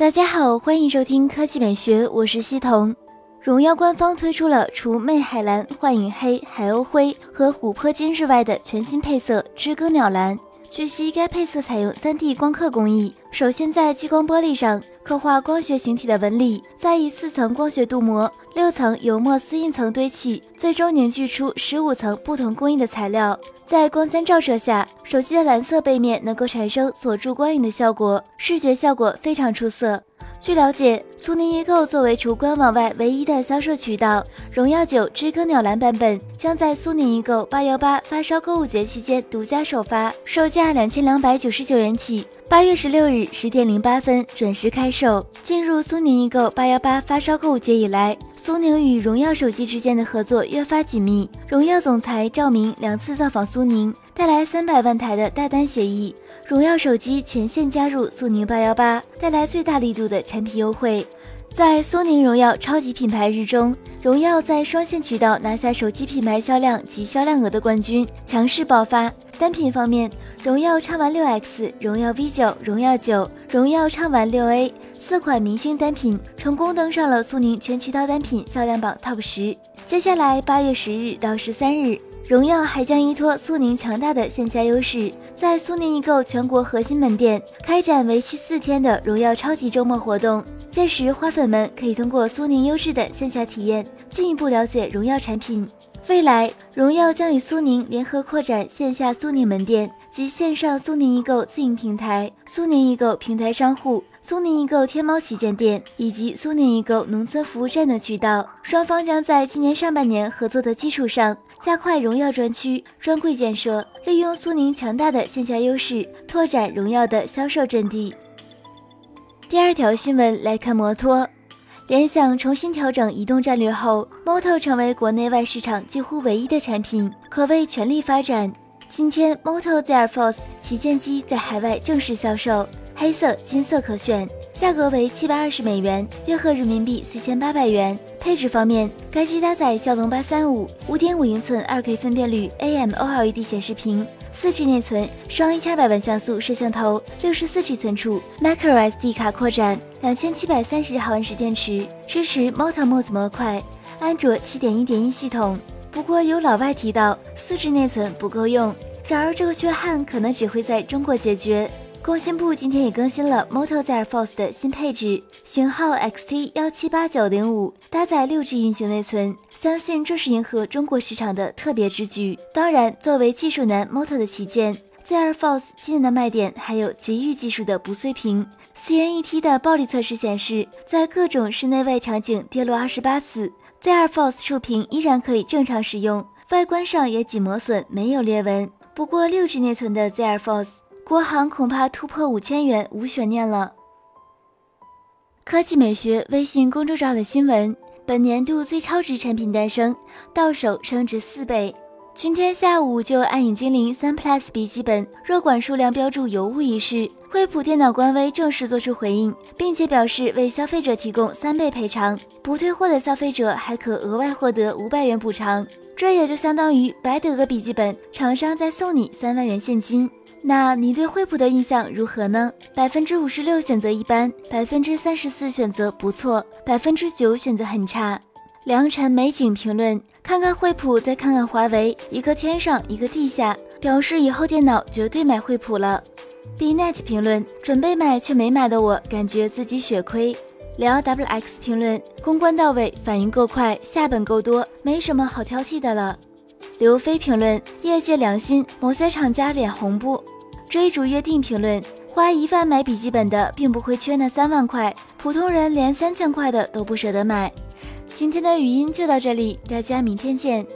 大家好，欢迎收听科技美学，我是西彤。荣耀官方推出了除魅海蓝、幻影黑、海鸥灰和琥珀金之外的全新配色知更鸟蓝。据悉，该配色采用 3D 光刻工艺，首先在激光玻璃上刻画光学形体的纹理，再以四层光学镀膜、六层油墨丝印层堆砌，最终凝聚出十五层不同工艺的材料。在光线照射下，手机的蓝色背面能够产生锁住光影的效果，视觉效果非常出色。据了解，苏宁易购作为除官网外唯一的销售渠道，荣耀九知更鸟蓝版本将在苏宁易购八幺八发烧购物节期间独家首发，售价两千两百九十九元起。八月十六日十点零八分准时开售。进入苏宁易购八幺八发烧购物节以来，苏宁与荣耀手机之间的合作越发紧密。荣耀总裁赵明两次造访苏宁，带来三百万台的大单协议。荣耀手机全线加入苏宁八幺八，带来最大力度的产品优惠。在苏宁荣耀超级品牌日中，荣耀在双线渠道拿下手机品牌销量及销量额的冠军，强势爆发。单品方面，荣耀畅玩六 X、荣耀 V 九、荣耀九、荣耀畅玩六 A 四款明星单品成功登上了苏宁全渠道单品销量榜 TOP 十。接下来八月十日到十三日。荣耀还将依托苏宁强大的线下优势，在苏宁易购全国核心门店开展为期四天的荣耀超级周末活动。届时，花粉们可以通过苏宁优质的线下体验，进一步了解荣耀产品。未来，荣耀将与苏宁联合扩展线下苏宁门店及线上苏宁易购自营平台、苏宁易购平台商户、苏宁易购天猫旗舰店以及苏宁易购农村服务站等渠道。双方将在今年上半年合作的基础上。加快荣耀专区专柜建设，利用苏宁强大的线下优势，拓展荣耀的销售阵地。第二条新闻来看，摩托，联想重新调整移动战略后，Moto 成为国内外市场几乎唯一的产品，可谓全力发展。今天，Moto Z Force 旗舰机在海外正式销售，黑色、金色可选。价格为七百二十美元，约合人民币四千八百元。配置方面，该机搭载骁龙八三五，五点五英寸二 K 分辨率 AMOLED 显示屏，四 G 内存，双一千二百万像素摄像头，六十四 G 存储，microSD 卡扩展，两千七百三十毫安时电池，支持 MotoMods 模块，安卓七点一点一系统。不过有老外提到四 G 内存不够用，然而这个缺憾可能只会在中国解决。工信部今天也更新了 Moto Z Force 的新配置，型号 XT 幺七八九零五，搭载六 G 运行内存，相信这是迎合中国市场的特别之举。当然，作为技术男 Moto 的旗舰，Z Force 今年的卖点还有极遇技术的不碎屏。CNET 的暴力测试显示，在各种室内外场景跌落二十八次，Z Force 触屏依然可以正常使用，外观上也仅磨损，没有裂纹。不过六 G 内存的 Z Force。国行恐怕突破五千元无悬念了。科技美学微信公众号的新闻：本年度最超值产品诞生，到手升值四倍。今天下午就暗影精灵三 Plus 笔记本弱管数量标注有误一事，惠普电脑官微正式作出回应，并且表示为消费者提供三倍赔偿，不退货的消费者还可额外获得五百元补偿，这也就相当于白得个笔记本，厂商再送你三万元现金。那你对惠普的印象如何呢？百分之五十六选择一般，百分之三十四选择不错，百分之九选择很差。良辰美景评论：看看惠普，再看看华为，一个天上一个地下，表示以后电脑绝对买惠普了。Bnet 评论：准备买却没买的我，感觉自己血亏。聊 WX 评论：公关到位，反应够快，下本够多，没什么好挑剔的了。刘飞评论：业界良心，某些厂家脸红不？追逐约定评论：花一万买笔记本的，并不会缺那三万块，普通人连三千块的都不舍得买。今天的语音就到这里，大家明天见。